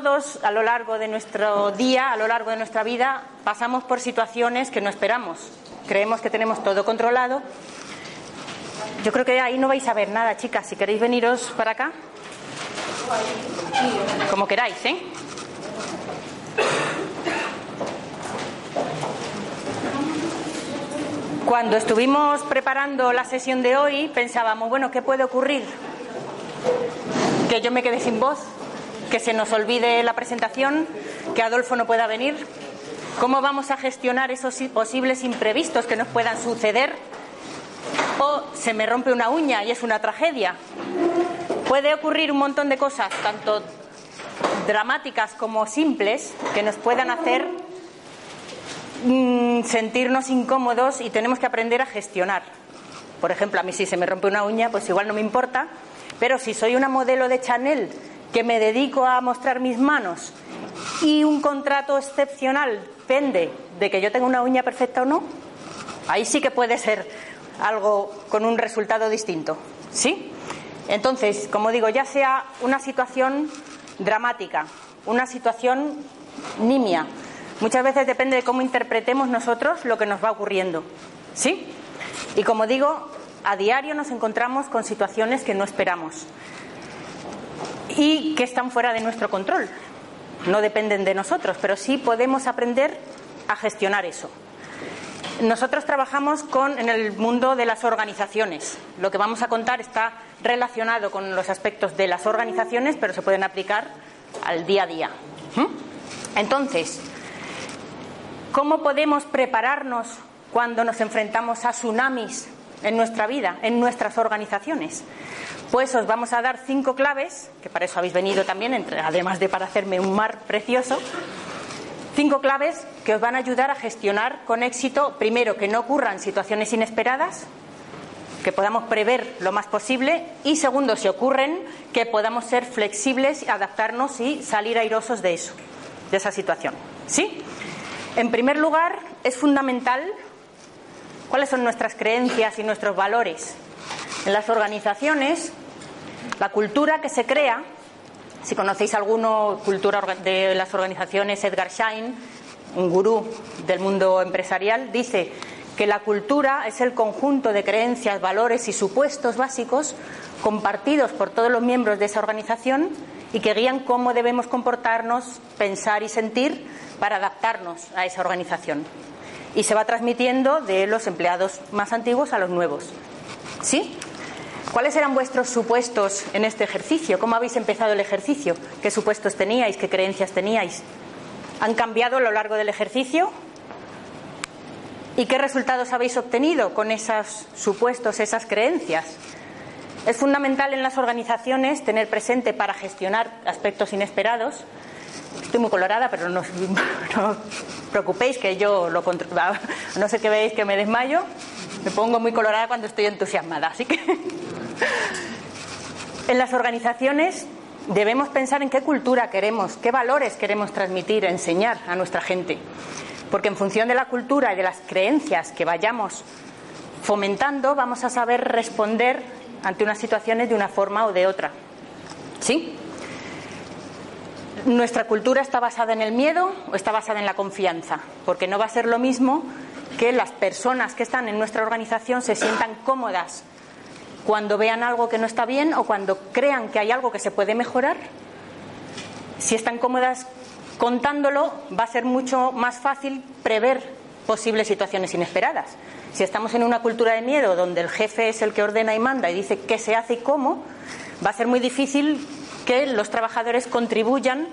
todos a lo largo de nuestro día, a lo largo de nuestra vida, pasamos por situaciones que no esperamos. Creemos que tenemos todo controlado. Yo creo que ahí no vais a ver nada, chicas. Si queréis veniros para acá, como queráis, ¿eh? Cuando estuvimos preparando la sesión de hoy, pensábamos, bueno, ¿qué puede ocurrir? Que yo me quede sin voz, que se nos olvide la presentación, que Adolfo no pueda venir. ¿Cómo vamos a gestionar esos posibles imprevistos que nos puedan suceder? O se me rompe una uña y es una tragedia. Puede ocurrir un montón de cosas, tanto dramáticas como simples, que nos puedan hacer mm, sentirnos incómodos y tenemos que aprender a gestionar. Por ejemplo, a mí si se me rompe una uña, pues igual no me importa, pero si soy una modelo de Chanel que me dedico a mostrar mis manos y un contrato excepcional pende de que yo tenga una uña perfecta o no, ahí sí que puede ser algo con un resultado distinto. ¿Sí? Entonces, como digo, ya sea una situación dramática, una situación nimia, muchas veces depende de cómo interpretemos nosotros lo que nos va ocurriendo. ¿Sí? Y como digo, a diario nos encontramos con situaciones que no esperamos y que están fuera de nuestro control. No dependen de nosotros, pero sí podemos aprender a gestionar eso. Nosotros trabajamos con, en el mundo de las organizaciones. Lo que vamos a contar está relacionado con los aspectos de las organizaciones, pero se pueden aplicar al día a día. ¿Mm? Entonces, ¿cómo podemos prepararnos cuando nos enfrentamos a tsunamis en nuestra vida, en nuestras organizaciones? Pues os vamos a dar cinco claves, que para eso habéis venido también, además de para hacerme un mar precioso. Cinco claves que os van a ayudar a gestionar con éxito, primero, que no ocurran situaciones inesperadas, que podamos prever lo más posible y segundo, si ocurren, que podamos ser flexibles, adaptarnos y salir airosos de eso, de esa situación. ¿Sí? En primer lugar, es fundamental cuáles son nuestras creencias y nuestros valores. En las organizaciones la cultura que se crea, si conocéis alguno, cultura de las organizaciones, Edgar Schein, un gurú del mundo empresarial, dice que la cultura es el conjunto de creencias, valores y supuestos básicos compartidos por todos los miembros de esa organización y que guían cómo debemos comportarnos, pensar y sentir para adaptarnos a esa organización. Y se va transmitiendo de los empleados más antiguos a los nuevos. ¿Sí? ¿Cuáles eran vuestros supuestos en este ejercicio? ¿Cómo habéis empezado el ejercicio? ¿Qué supuestos teníais? ¿Qué creencias teníais? ¿Han cambiado a lo largo del ejercicio? ¿Y qué resultados habéis obtenido con esos supuestos, esas creencias? Es fundamental en las organizaciones tener presente para gestionar aspectos inesperados. Estoy muy colorada, pero no, os preocupéis que yo lo controlo. No sé que veis que me desmayo. Me pongo muy colorada cuando estoy entusiasmada, así que en las organizaciones debemos pensar en qué cultura queremos, qué valores queremos transmitir, enseñar a nuestra gente. Porque en función de la cultura y de las creencias que vayamos fomentando, vamos a saber responder ante unas situaciones de una forma o de otra. ¿Sí? Nuestra cultura está basada en el miedo o está basada en la confianza, porque no va a ser lo mismo que las personas que están en nuestra organización se sientan cómodas cuando vean algo que no está bien o cuando crean que hay algo que se puede mejorar, si están cómodas contándolo, va a ser mucho más fácil prever posibles situaciones inesperadas. Si estamos en una cultura de miedo donde el jefe es el que ordena y manda y dice qué se hace y cómo, va a ser muy difícil que los trabajadores contribuyan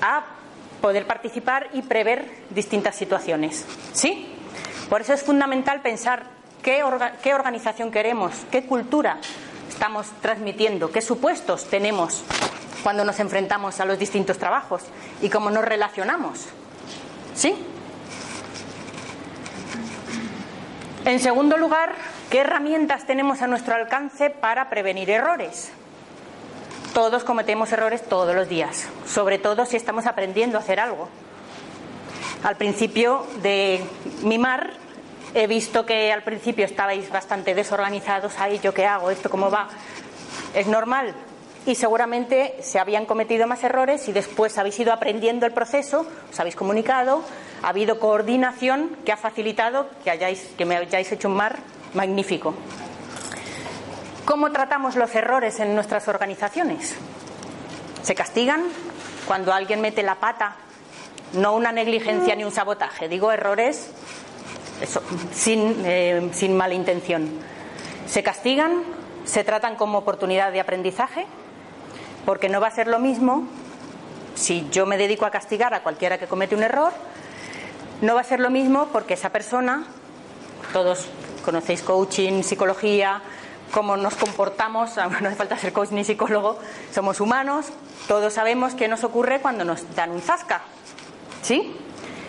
a poder participar y prever distintas situaciones. ¿Sí? Por eso es fundamental pensar ¿Qué, organización queremos? ¿Qué cultura estamos transmitiendo? ¿Qué supuestos tenemos cuando nos enfrentamos a los distintos trabajos? ¿Y cómo nos relacionamos? ¿Sí? En segundo lugar, ¿qué herramientas tenemos a nuestro alcance para prevenir errores? Todos cometemos errores todos los días, sobre todo si estamos aprendiendo a hacer algo. Al principio de mimar he visto que al principio estabais bastante desorganizados, ahí yo qué hago, esto cómo va. Es normal y seguramente se habían cometido más errores y después habéis ido aprendiendo el proceso, os habéis comunicado, ha habido coordinación que ha facilitado que, hayáis, que me hayáis hecho un mar magnífico. ¿Cómo tratamos los errores en nuestras organizaciones? ¿Se castigan cuando alguien mete la pata? No una negligencia ni un sabotaje, digo errores sin, eh, sin mala intención. ¿Se castigan? ¿Se tratan como oportunidad de aprendizaje? Porque no va a ser lo mismo si yo me dedico a castigar a cualquiera que comete un error no va a ser lo mismo porque esa persona, todos conocéis coaching, psicología, cómo nos comportamos, no hace falta ser coach ni psicólogo, somos humanos, todos sabemos qué nos ocurre cuando nos dan un zasca. ¿Sí?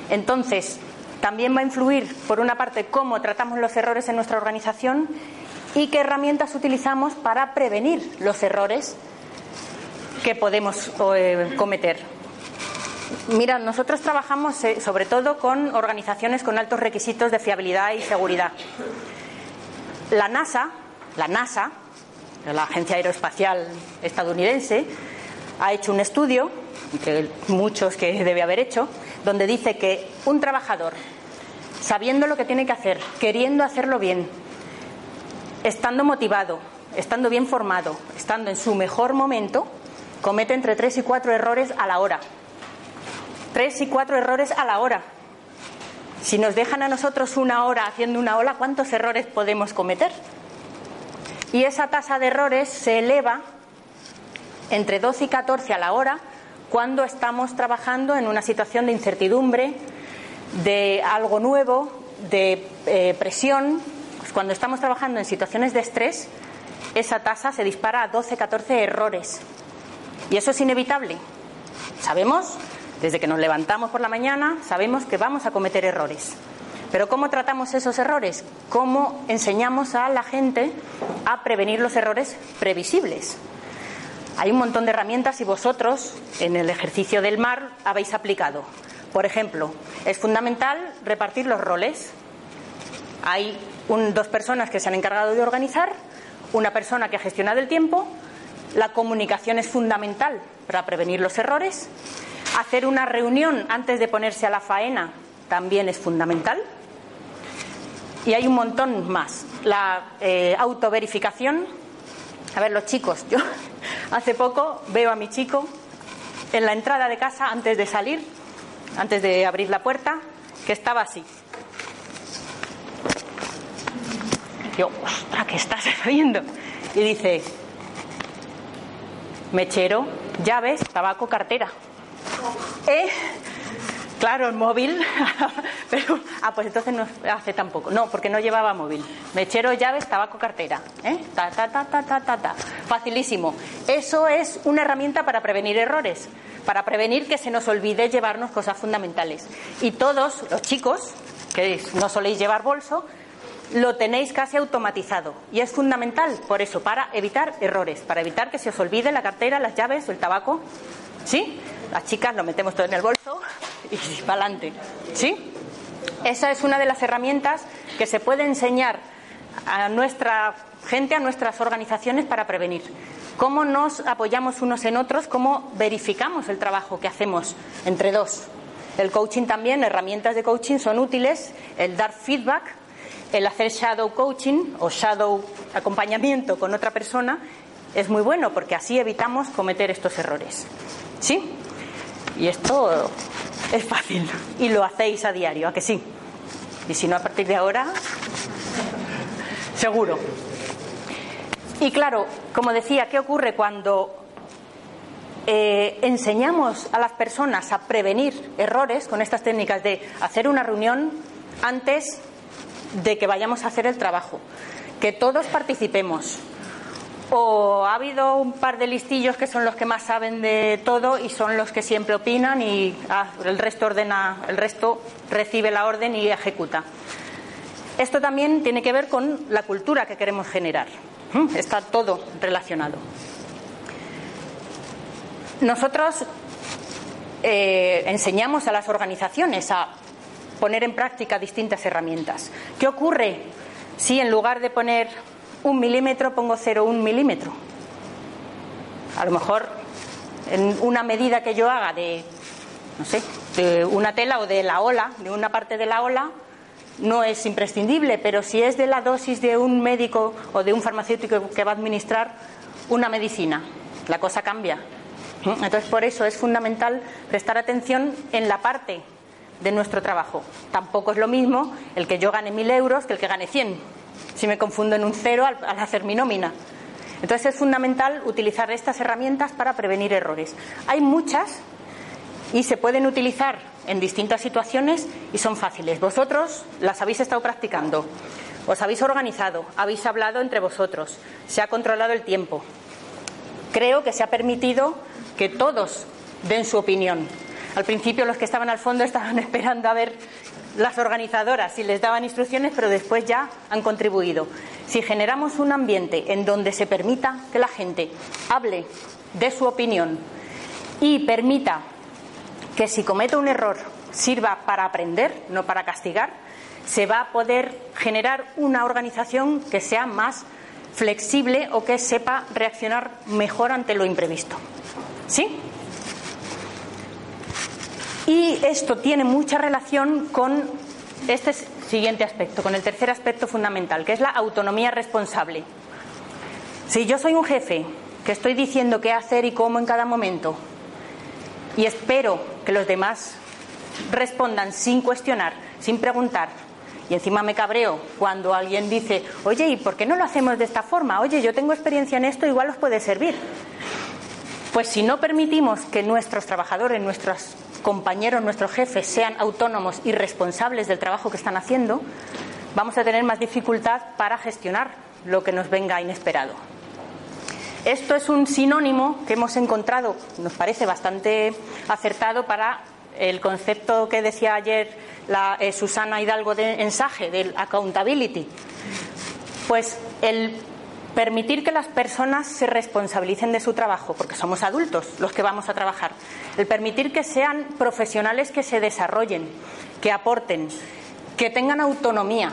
Entonces, también va a influir, por una parte, cómo tratamos los errores en nuestra organización y qué herramientas utilizamos para prevenir los errores que podemos eh, cometer. Mira, nosotros trabajamos eh, sobre todo con organizaciones con altos requisitos de fiabilidad y seguridad. La NASA, la NASA, la Agencia Aeroespacial Estadounidense, ha hecho un estudio, entre muchos que debe haber hecho, donde dice que un trabajador, sabiendo lo que tiene que hacer, queriendo hacerlo bien, estando motivado, estando bien formado, estando en su mejor momento, comete entre tres y cuatro errores a la hora tres y cuatro errores a la hora. Si nos dejan a nosotros una hora haciendo una ola, ¿cuántos errores podemos cometer? Y esa tasa de errores se eleva entre 12 y 14 a la hora cuando estamos trabajando en una situación de incertidumbre, de algo nuevo, de eh, presión. Pues cuando estamos trabajando en situaciones de estrés, esa tasa se dispara a 12-14 errores. Y eso es inevitable. Sabemos desde que nos levantamos por la mañana sabemos que vamos a cometer errores. Pero ¿cómo tratamos esos errores? ¿Cómo enseñamos a la gente a prevenir los errores previsibles? Hay un montón de herramientas y vosotros en el ejercicio del mar habéis aplicado. Por ejemplo, es fundamental repartir los roles. Hay dos personas que se han encargado de organizar, una persona que ha gestionado el tiempo. La comunicación es fundamental para prevenir los errores Hacer una reunión antes de ponerse a la faena también es fundamental. Y hay un montón más. La eh, autoverificación. A ver, los chicos, yo hace poco veo a mi chico en la entrada de casa antes de salir, antes de abrir la puerta, que estaba así. Yo, ostras, ¿qué estás haciendo? Y dice, mechero, llaves, tabaco, cartera. ¿Eh? Claro, el móvil, pero ah, pues entonces no hace tampoco. No, porque no llevaba móvil. Mechero, llaves, tabaco, cartera. ¿eh? Ta, ta, ta, ta, ta, ta, ta. Facilísimo. Eso es una herramienta para prevenir errores, para prevenir que se nos olvide llevarnos cosas fundamentales. Y todos los chicos, que no soléis llevar bolso, lo tenéis casi automatizado. Y es fundamental, por eso, para evitar errores, para evitar que se os olvide la cartera, las llaves o el tabaco. ¿Sí? Las chicas lo metemos todo en el bolso y para adelante. ¿Sí? Esa es una de las herramientas que se puede enseñar a nuestra gente, a nuestras organizaciones para prevenir. Cómo nos apoyamos unos en otros, cómo verificamos el trabajo que hacemos entre dos. El coaching también, herramientas de coaching son útiles, el dar feedback, el hacer shadow coaching o shadow acompañamiento con otra persona es muy bueno porque así evitamos cometer estos errores. ¿Sí? Y esto es fácil y lo hacéis a diario, ¿a que sí? Y si no, a partir de ahora, seguro. Y claro, como decía, ¿qué ocurre cuando eh, enseñamos a las personas a prevenir errores con estas técnicas de hacer una reunión antes de que vayamos a hacer el trabajo? Que todos participemos, o ha habido un par de listillos que son los que más saben de todo y son los que siempre opinan y ah, el resto ordena, el resto recibe la orden y ejecuta. Esto también tiene que ver con la cultura que queremos generar. Está todo relacionado. Nosotros eh, enseñamos a las organizaciones a poner en práctica distintas herramientas. ¿Qué ocurre si en lugar de poner un milímetro pongo 0,1 milímetro? A lo mejor en una medida que yo haga de, no sé, de una tela o de la ola, de una parte de la ola, no es imprescindible, pero si es de la dosis de un médico o de un farmacéutico que va a administrar una medicina, la cosa cambia. Entonces, por eso es fundamental prestar atención en la parte de nuestro trabajo. Tampoco es lo mismo el que yo gane mil euros que el que gane cien. Si me confundo en un cero al, hacer mi nómina. Entonces es fundamental utilizar estas herramientas para prevenir errores. Hay muchas y se pueden utilizar en distintas situaciones y son fáciles. Vosotros las habéis estado practicando, os habéis organizado, habéis hablado entre vosotros, se ha controlado el tiempo. Creo que se ha permitido que todos den su opinión. Al principio los que estaban al fondo estaban esperando a ver las organizadoras si les daban instrucciones, pero después ya han contribuido. Si generamos un ambiente en donde se permita que la gente hable de su opinión y permita que si comete un error sirva para aprender, no para castigar, se va a poder generar una organización que sea más flexible o que sepa reaccionar mejor ante lo imprevisto. ¿Sí? Y esto tiene mucha relación con este siguiente aspecto, con el tercer aspecto fundamental, que es la autonomía responsable. Si yo soy un jefe que estoy diciendo qué hacer y cómo en cada momento, y espero que los demás respondan sin cuestionar, sin preguntar, y encima me cabreo cuando alguien dice, oye, ¿y por qué no lo hacemos de esta forma? Oye, yo tengo experiencia en esto, igual os puede servir. Pues si no permitimos que nuestros trabajadores, nuestros compañeros, nuestros jefes sean autónomos y responsables del trabajo que están haciendo, vamos a tener más dificultad para gestionar lo que nos venga inesperado. Esto es un sinónimo que hemos encontrado, nos parece bastante acertado para el concepto que decía ayer la, eh, Susana Hidalgo de ensaje, del accountability. Pues el permitir que las personas se responsabilicen de su trabajo, porque somos adultos los que vamos a trabajar, el permitir que sean profesionales que se desarrollen, que aporten, que tengan autonomía,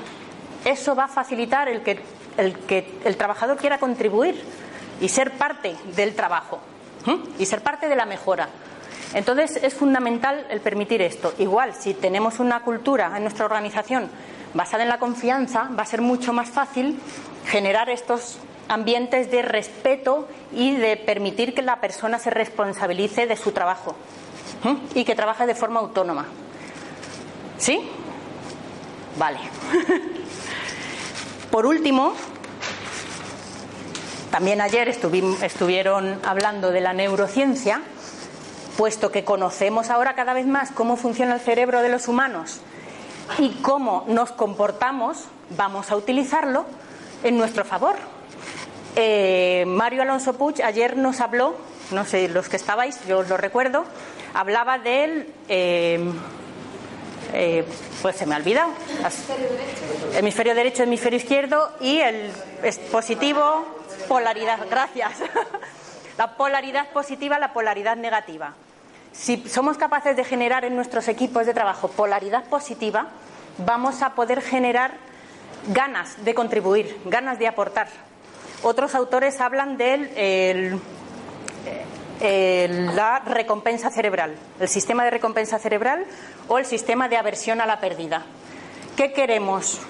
eso va a facilitar el que el, que el trabajador quiera contribuir y ser parte del trabajo y ser parte de la mejora. Entonces es fundamental el permitir esto. Igual, si tenemos una cultura en nuestra organización basada en la confianza, va a ser mucho más fácil generar estos ambientes de respeto y de permitir que la persona se responsabilice de su trabajo y que trabaje de forma autónoma. ¿Sí? Vale. Por último, también ayer estuvieron hablando de la neurociencia, puesto que conocemos ahora cada vez más cómo funciona el cerebro de los humanos y cómo nos comportamos, vamos a utilizarlo en nuestro favor. Eh, Mario Alonso Puig ayer nos habló, no sé, los que estabais, yo os lo recuerdo, hablaba del. Eh, eh, pues se me ha olvidado. Hemisferio derecho, hemisferio izquierdo y el positivo, polaridad. Gracias. La polaridad positiva, la polaridad negativa. Si somos capaces de generar en nuestros equipos de trabajo polaridad positiva, vamos a poder generar ganas de contribuir, ganas de aportar. Otros autores hablan de la recompensa cerebral, el sistema de recompensa cerebral o el sistema de aversión a la pérdida. ¿Qué queremos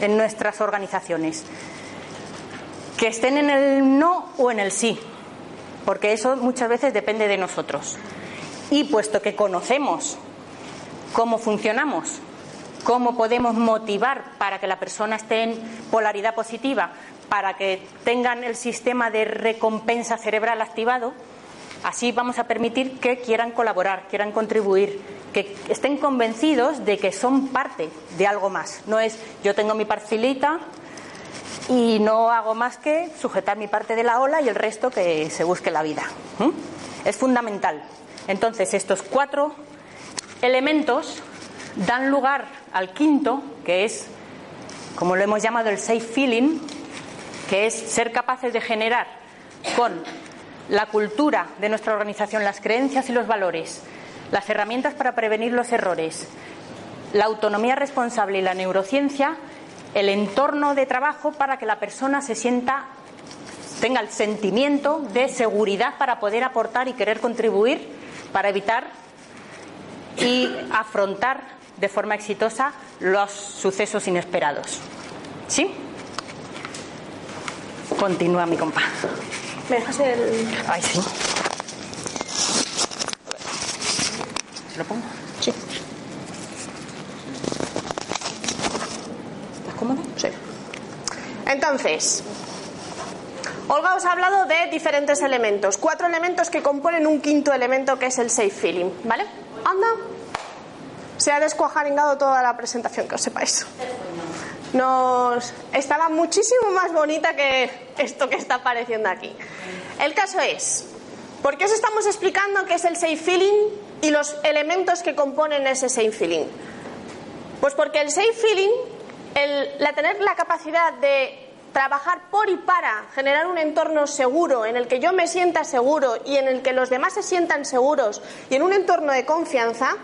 en nuestras organizaciones? Que estén en el no o en el sí, porque eso muchas veces depende de nosotros. Y puesto que conocemos cómo funcionamos, cómo podemos motivar para que la persona esté en polaridad positiva, para que tengan el sistema de recompensa cerebral activado, así vamos a permitir que quieran colaborar, quieran contribuir, que estén convencidos de que son parte de algo más. No es yo tengo mi parcelita y no hago más que sujetar mi parte de la ola y el resto que se busque la vida. Es fundamental. Entonces, estos cuatro elementos dan lugar al quinto, que es como lo hemos llamado el safe feeling, que es ser capaces de generar con la cultura de nuestra organización, las creencias y los valores, las herramientas para prevenir los errores, la autonomía responsable y la neurociencia, el entorno de trabajo para que la persona se sienta tenga el sentimiento de seguridad para poder aportar y querer contribuir para evitar y afrontar de forma exitosa los sucesos inesperados. ¿Sí? Continúa mi compa. ¿Me dejas el.? Ay, sí. ¿Se lo pongo? Sí. ¿Estás cómodo? Sí. Entonces, Olga os ha hablado de diferentes elementos, cuatro elementos que componen un quinto elemento que es el safe feeling, ¿vale? Anda. Se ha descuajaringado toda la presentación, que os sepáis. Nos estaba muchísimo más bonita que esto que está apareciendo aquí. El caso es, ¿por qué os estamos explicando qué es el safe feeling y los elementos que componen ese safe feeling? Pues porque el safe feeling, el, la tener la capacidad de trabajar por y para generar un entorno seguro en el que yo me sienta seguro y en el que los demás se sientan seguros y en un entorno de confianza,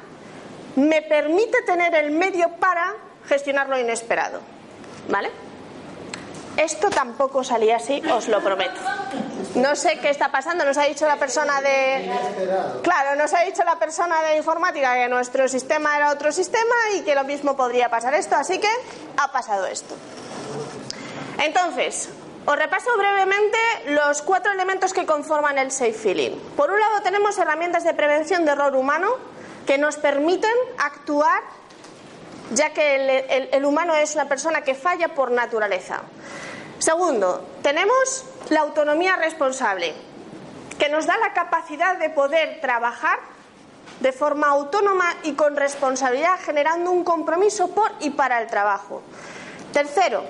me permite tener el medio para gestionar lo inesperado. ¿Vale? Esto tampoco salía así, os lo prometo. No sé qué está pasando, nos ha dicho la persona de. Claro, nos ha dicho la persona de informática que nuestro sistema era otro sistema y que lo mismo podría pasar esto, así que ha pasado esto. Entonces, os repaso brevemente los cuatro elementos que conforman el safe feeling. Por un lado, tenemos herramientas de prevención de error humano que nos permiten actuar ya que el, humano es una persona que falla por naturaleza. Segundo, tenemos la autonomía responsable, que nos da la capacidad de poder trabajar de forma autónoma y con responsabilidad, generando un compromiso por y para el trabajo. Tercero,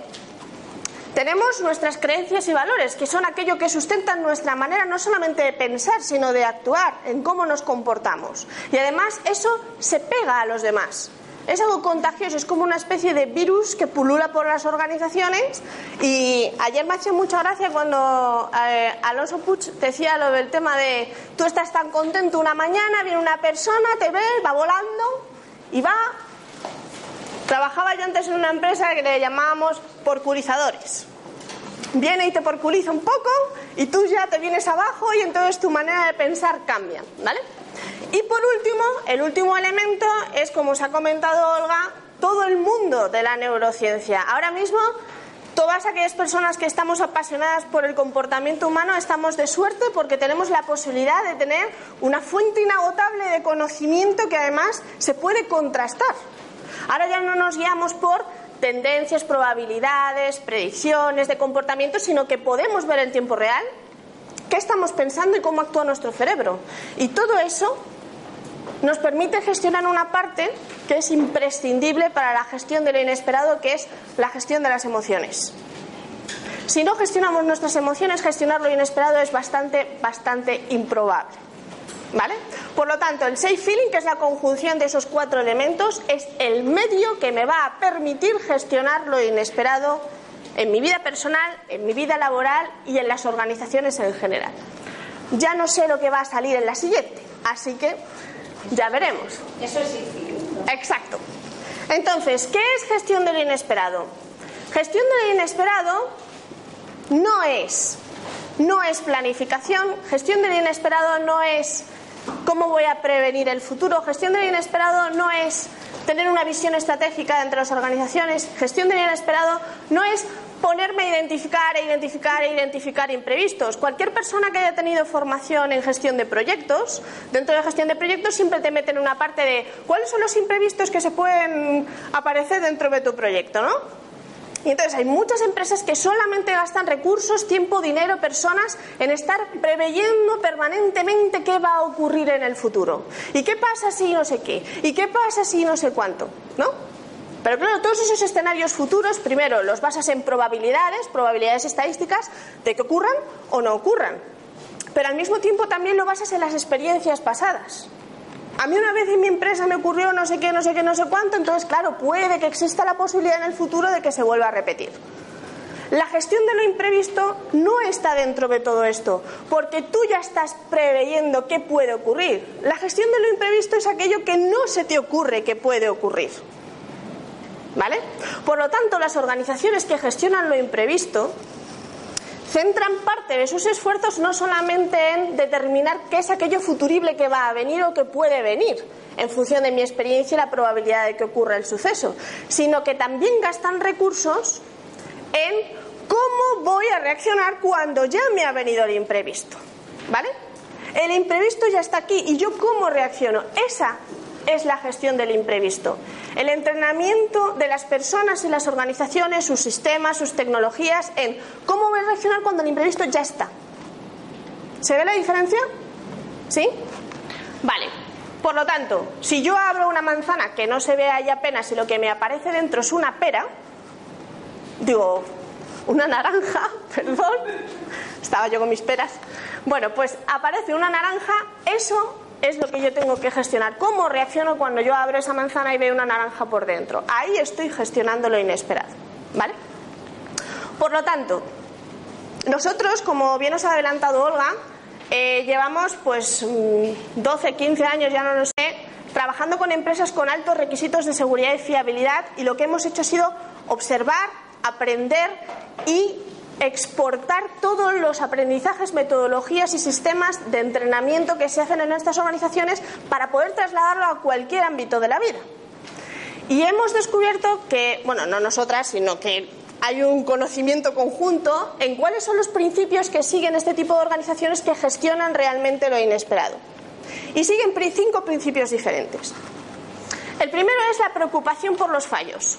tenemos nuestras creencias y valores, que son aquello que sustentan nuestra manera no solamente de pensar, sino de actuar, en cómo nos comportamos. Y además eso se pega a los demás. Es algo contagioso, es como una especie de virus que pulula por las organizaciones. Y ayer me ha hecho mucha gracia cuando eh, Alonso Puig decía lo del tema de tú estás tan contento una mañana, viene una persona, te ve, va volando y va Trabajaba yo antes en una empresa que le llamábamos porculizadores. Viene y te porculiza un poco y tú ya te vienes abajo y entonces tu manera de pensar cambia, ¿vale? Y por último, el último elemento es, como os ha comentado Olga, todo el mundo de la neurociencia. Ahora mismo, todas aquellas personas que estamos apasionadas por el comportamiento humano estamos de suerte porque tenemos la posibilidad de tener una fuente inagotable de conocimiento que además se puede contrastar. Ahora ya no nos guiamos por tendencias, probabilidades, predicciones de comportamiento, sino que podemos ver en tiempo real qué estamos pensando y cómo actúa nuestro cerebro. Y todo eso nos permite gestionar una parte que es imprescindible para la gestión de lo inesperado, que es la gestión de las emociones. Si no gestionamos nuestras emociones, gestionar lo inesperado es bastante, bastante improbable. ¿Vale? Por lo tanto, el safe feeling, que es la conjunción de esos cuatro elementos, es el medio que me va a permitir gestionar lo inesperado en mi vida personal, en mi vida laboral y en las organizaciones en general. Ya no sé lo que va a salir en la siguiente, así que ya veremos. Eso es feeling. Exacto. Entonces, ¿qué es gestión de lo inesperado? Gestión de lo inesperado no es no es planificación, gestión de lo inesperado no es ¿Cómo voy a prevenir el futuro? Gestión del inesperado no es tener una visión estratégica entre las organizaciones. Gestión del inesperado no es ponerme a identificar e identificar e identificar imprevistos. Cualquier persona que haya tenido formación en gestión de proyectos, dentro de gestión de proyectos siempre te meten una parte de cuáles son los imprevistos que se pueden aparecer dentro de tu proyecto, ¿no? Y entonces hay muchas empresas que solamente gastan recursos, tiempo, dinero, personas en estar preveyendo permanentemente qué va a ocurrir en el futuro. ¿Y qué pasa si no sé qué? ¿Y qué pasa si no sé cuánto? ¿No? Pero claro, todos esos escenarios futuros, primero los basas en probabilidades, probabilidades estadísticas de que ocurran o no ocurran. Pero al mismo tiempo también lo basas en las experiencias pasadas. A mí una vez en mi empresa me ocurrió no sé qué, no sé qué, no sé cuánto, entonces claro, puede que exista la posibilidad en el futuro de que se vuelva a repetir. La gestión de lo imprevisto no está dentro de todo esto, porque tú ya estás preveyendo qué puede ocurrir. La gestión de lo imprevisto es aquello que no se te ocurre que puede ocurrir. ¿Vale? Por lo tanto, las organizaciones que gestionan lo imprevisto centran parte de sus esfuerzos no solamente en determinar qué es aquello futurible que va a venir o que puede venir, en función de mi experiencia y la probabilidad de que ocurra el suceso, sino que también gastan recursos en ¿Cómo voy a reaccionar cuando ya me ha venido el imprevisto? ¿Vale? El imprevisto ya está aquí y yo cómo reacciono. Esa es la gestión del imprevisto. El entrenamiento de las personas y las organizaciones, sus sistemas, sus tecnologías en cómo voy a reaccionar cuando el imprevisto ya está. ¿Se ve la diferencia? ¿Sí? Vale. Por lo tanto, si yo abro una manzana que no se ve ahí apenas y lo que me aparece dentro es una pera, digo, una naranja, perdón, estaba yo con mis peras. Bueno, pues aparece una naranja, eso es lo que yo tengo que gestionar. ¿Cómo reacciono cuando yo abro esa manzana y veo una naranja por dentro? Ahí estoy gestionando lo inesperado, ¿vale? Por lo tanto, nosotros, como bien os ha adelantado Olga, eh, llevamos pues 12, mm, 15 años, ya no lo sé, trabajando con empresas con altos requisitos de seguridad y fiabilidad y lo que hemos hecho ha sido observar, aprender y exportar todos los aprendizajes, metodologías y sistemas de entrenamiento que se hacen en estas organizaciones para poder trasladarlo a cualquier ámbito de la vida. Y hemos descubierto que, bueno, no nosotras, sino que hay un conocimiento conjunto en cuáles son los principios que siguen este tipo de organizaciones que gestionan realmente lo inesperado. Y siguen cinco principios diferentes. El primero es la preocupación por los fallos.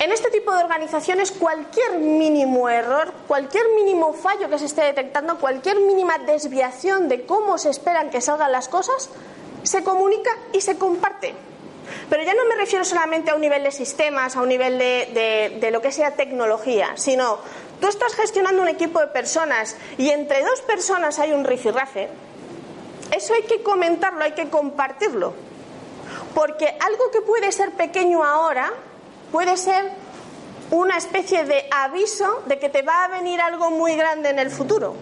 En este tipo de organizaciones cualquier mínimo error, cualquier mínimo fallo que se esté detectando, cualquier mínima desviación de cómo se esperan que salgan las cosas, se comunica y se comparte. Pero ya no me refiero solamente a un nivel de sistemas, a un nivel de, de, lo que sea tecnología, sino tú estás gestionando un equipo de personas y entre dos personas hay un rifirrafe, eso hay que comentarlo, hay que compartirlo. Porque algo que puede ser pequeño ahora puede ser una especie de aviso de que te va a venir algo muy grande en el futuro.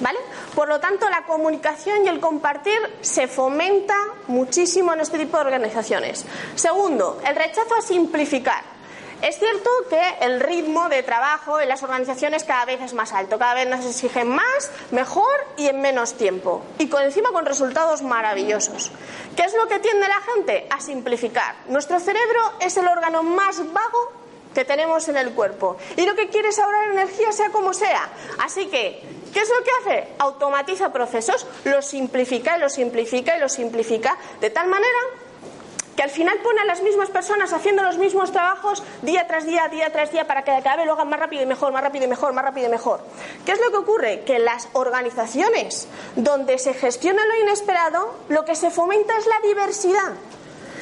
¿Vale? Por lo tanto, la comunicación y el compartir se fomenta muchísimo en este tipo de organizaciones. Segundo, el rechazo a simplificar. Es cierto que el ritmo de trabajo en las organizaciones cada vez es más alto, cada vez nos exigen más, mejor y en menos tiempo. Y con encima con resultados maravillosos. ¿Qué es lo que tiende la gente? A simplificar. Nuestro cerebro es el órgano más vago que tenemos en el cuerpo. Y lo que quiere es ahorrar energía sea como sea. Así que, ¿qué es lo que hace? Automatiza procesos, los simplifica y los simplifica y los simplifica de tal manera al final pone a las mismas personas haciendo los mismos trabajos día tras día, día tras día, para que cada vez lo hagan más rápido y mejor, más rápido y mejor, más rápido y mejor. ¿Qué es lo que ocurre? Que las organizaciones donde se gestiona lo inesperado, lo que se fomenta es la diversidad.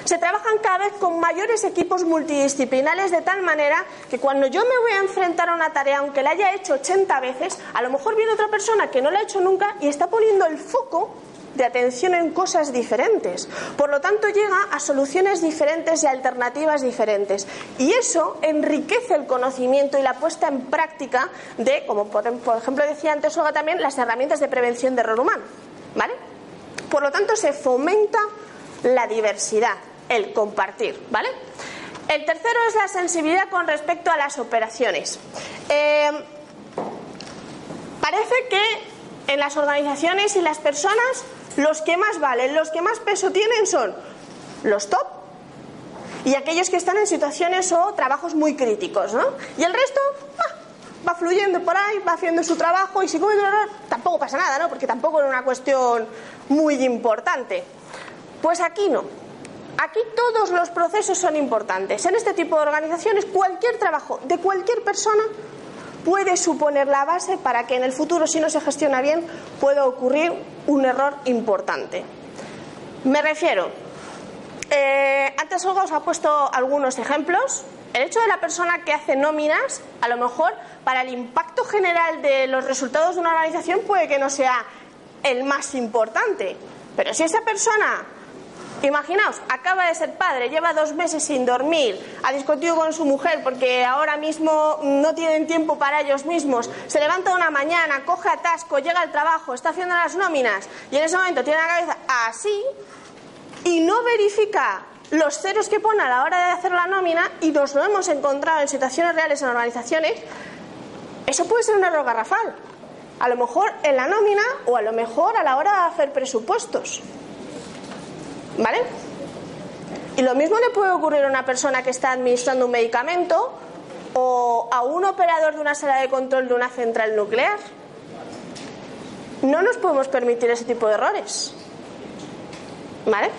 Se trabajan cada vez con mayores equipos multidisciplinares de tal manera que cuando yo me voy a enfrentar a una tarea, aunque la haya hecho 80 veces, a lo mejor viene otra persona que no la ha hecho nunca y está poniendo el foco de atención en cosas diferentes. Por lo tanto, llega a soluciones diferentes y alternativas diferentes. Y eso enriquece el conocimiento y la puesta en práctica de, como por ejemplo decía antes Olga también, las herramientas de prevención de error humano. ¿Vale? Por lo tanto, se fomenta la diversidad, el compartir. ¿Vale? El tercero es la sensibilidad con respecto a las operaciones. Eh, parece que en las organizaciones y las personas los que más valen, los que más peso tienen son los top y aquellos que están en situaciones o trabajos muy críticos, ¿no? Y el resto ah, va fluyendo por ahí, va haciendo su trabajo y si comete un error tampoco pasa nada, ¿no? Porque tampoco es una cuestión muy importante. Pues aquí no. Aquí todos los procesos son importantes. En este tipo de organizaciones cualquier trabajo de cualquier persona puede suponer la base para que en el futuro, si no se gestiona bien, pueda ocurrir un error importante. Me refiero, eh, antes Olga os ha puesto algunos ejemplos. El hecho de la persona que hace nóminas, a lo mejor para el impacto general de los resultados de una organización puede que no sea el más importante, Pero si esa persona Imaginaos, acaba de ser padre, lleva dos meses sin dormir, ha discutido con su mujer porque ahora mismo no tienen tiempo para ellos mismos, se levanta una mañana, coge atasco, llega al trabajo, está haciendo las nóminas y en ese momento tiene la cabeza así y no verifica los ceros que pone a la hora de hacer la nómina y nos lo hemos encontrado en situaciones reales en organizaciones, eso puede ser un error garrafal. A lo mejor en la nómina o a lo mejor a la hora de hacer presupuestos. ¿Vale? Y lo mismo le puede ocurrir a una persona que está administrando un medicamento o a un operador de una sala de control de una central nuclear. No nos podemos permitir ese tipo de errores. ¿Vale?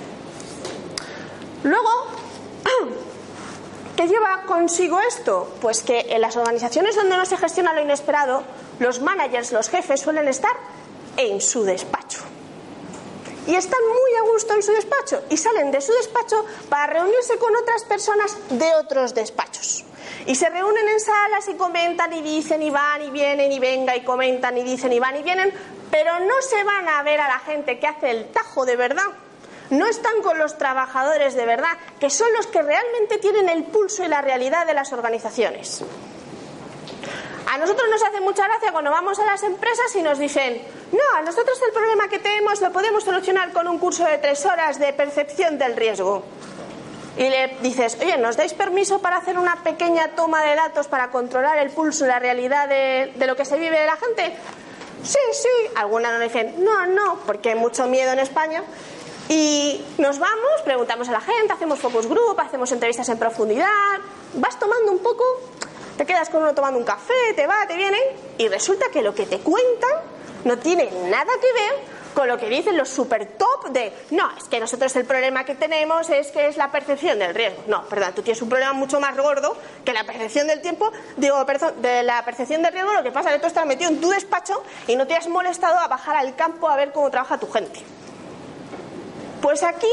Luego, ¿qué lleva consigo esto? Pues que en las organizaciones donde no se gestiona lo inesperado, los managers, los jefes suelen estar en su despacho y están muy a gusto en su despacho y salen de su despacho para reunirse con otras personas de otros despachos. Y se reúnen en salas y comentan y dicen y van y vienen y venga y comentan y dicen y van y vienen, pero no se van a ver a la gente que hace el tajo de verdad. No están con los trabajadores de verdad, que son los que realmente tienen el pulso y la realidad de las organizaciones. A nosotros nos hace mucha gracia cuando vamos a las empresas y nos dicen, no, nosotros el problema que tenemos lo podemos solucionar con un curso de tres horas de percepción del riesgo. Y le dices, oye, ¿nos dais permiso para hacer una pequeña toma de datos para controlar el pulso y la realidad de, de lo que se vive de la gente? Sí, sí. Algunas nos dicen, no, no, porque hay mucho miedo en España. Y nos vamos, preguntamos a la gente, hacemos focus group, hacemos entrevistas en profundidad, vas tomando un poco te quedas con uno tomando un café, te va, te viene, y resulta que lo que te cuentan no tiene nada que ver con lo que dicen los super top de no, es que nosotros el problema que tenemos es que es la percepción del riesgo. No, perdón, tú tienes un problema mucho más gordo que la percepción del tiempo, digo, perdón, de la percepción del riesgo, lo que pasa es que tú estás metido en tu despacho y no te has molestado a bajar al campo a ver cómo trabaja tu gente. Pues aquí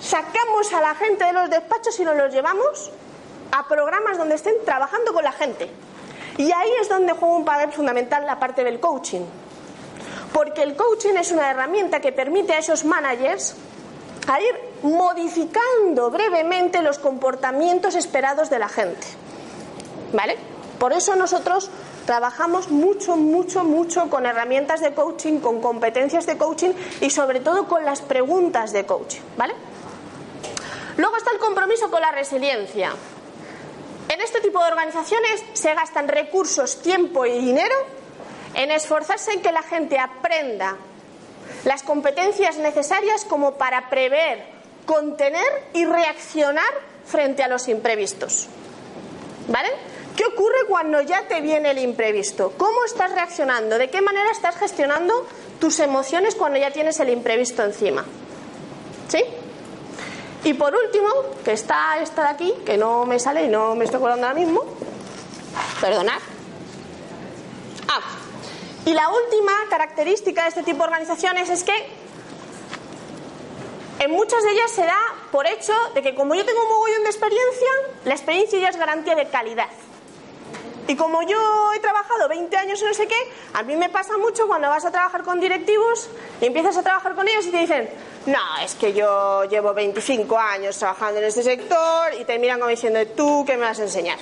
sacamos a la gente de los despachos y nos los llevamos a programas donde estén trabajando con la gente. Y ahí es donde juega un papel fundamental la parte del coaching. Porque el coaching es una herramienta que permite a esos managers a ir modificando brevemente los comportamientos esperados de la gente. ¿Vale? Por eso nosotros trabajamos mucho, mucho, mucho con herramientas de coaching, con competencias de coaching y sobre todo con las preguntas de coaching. ¿Vale? Luego está el compromiso con la resiliencia. En este tipo de organizaciones se gastan recursos, tiempo y dinero en esforzarse en que la gente aprenda las competencias necesarias como para prever, contener y reaccionar frente a los imprevistos. ¿Vale? ¿Qué ocurre cuando ya te viene el imprevisto? ¿Cómo estás reaccionando? ¿De qué manera estás gestionando tus emociones cuando ya tienes el imprevisto encima? ¿Sí? Y por último, que está esta de aquí, que no me sale y no me estoy acordando ahora mismo. Perdonad. Y la última característica de este tipo de organizaciones es que en muchas de ellas se da por hecho de que como yo tengo un mogollón de experiencia, la experiencia ya es garantía de calidad. Y como yo he trabajado 20 años en no sé qué, a mí me pasa mucho cuando vas a trabajar con directivos y empiezas a trabajar con ellos y te dicen, no, es que yo llevo 25 años trabajando en este sector y te miran como diciendo, ¿tú qué me vas a enseñar?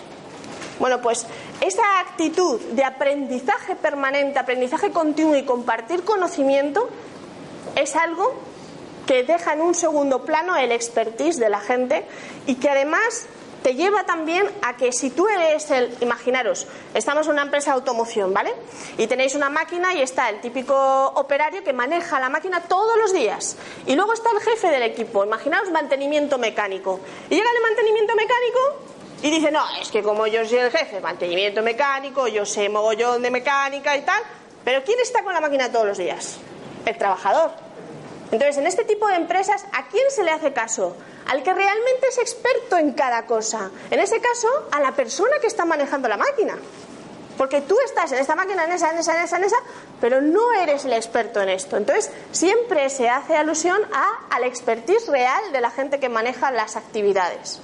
Bueno, pues esa actitud de aprendizaje permanente, aprendizaje continuo y compartir conocimiento es algo que deja en un segundo plano el expertise de la gente y que además te lleva también a que si tú eres el, imaginaros, estamos en una empresa de automoción, ¿vale? Y tenéis una máquina y está el típico operario que maneja la máquina todos los días. Y luego está el jefe del equipo, imaginaros mantenimiento mecánico. Y llega el mantenimiento mecánico y dice, no, es que como yo soy el jefe, mantenimiento mecánico, yo sé mogollón de mecánica y tal, pero ¿quién está con la máquina todos los días? El trabajador. Entonces, en este tipo de empresas, ¿a quién se le hace caso? al que realmente es experto en cada cosa. En ese caso, a la persona que está manejando la máquina. Porque tú estás en esta máquina, en esa, en esa, en esa, en esa, pero no eres el experto en esto. Entonces, siempre se hace alusión a, al expertise real de la gente que maneja las actividades.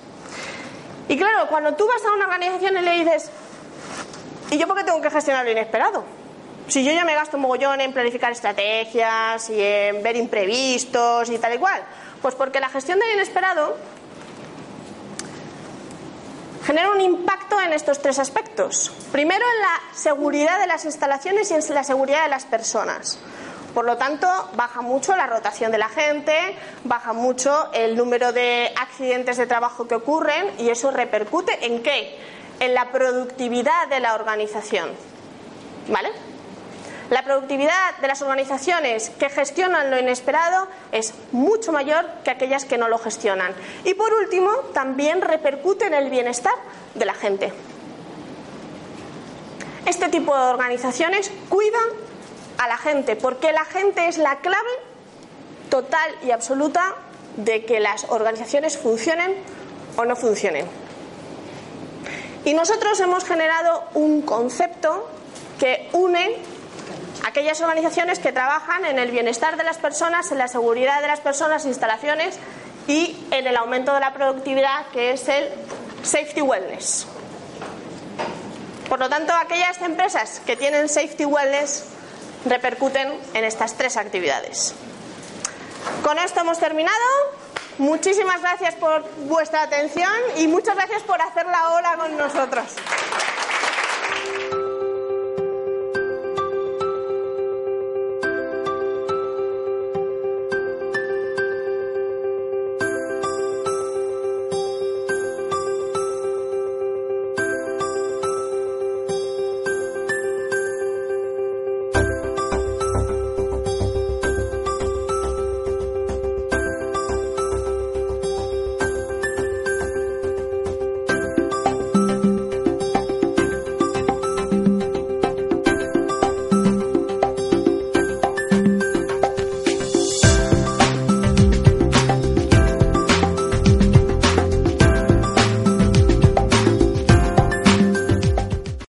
Y claro, cuando tú vas a una organización y le dices, ¿y yo por qué tengo que gestionar lo inesperado? Si yo ya me gasto un mogollón en planificar estrategias y en ver imprevistos y tal y cual, pues porque la gestión del inesperado genera un impacto en estos tres aspectos. Primero, en la seguridad de las instalaciones y en la seguridad de las personas. Por lo tanto, baja mucho la rotación de la gente, baja mucho el número de accidentes de trabajo que ocurren y eso repercute en qué? En la productividad de la organización. ¿Vale? La productividad de las organizaciones que gestionan lo inesperado es mucho mayor que aquellas que no lo gestionan. Y por último, también repercute en el bienestar de la gente. Este tipo de organizaciones cuidan a la gente, porque la gente es la clave total y absoluta de que las organizaciones funcionen o no funcionen. Y nosotros hemos generado un concepto que une aquellas organizaciones que trabajan en el bienestar de las personas, en la seguridad de las personas, instalaciones y en el aumento de la productividad, que es el safety wellness. Por lo tanto, aquellas empresas que tienen safety wellness repercuten en estas tres actividades. Con esto hemos terminado. Muchísimas gracias por vuestra atención y muchas gracias por hacer la con nosotros.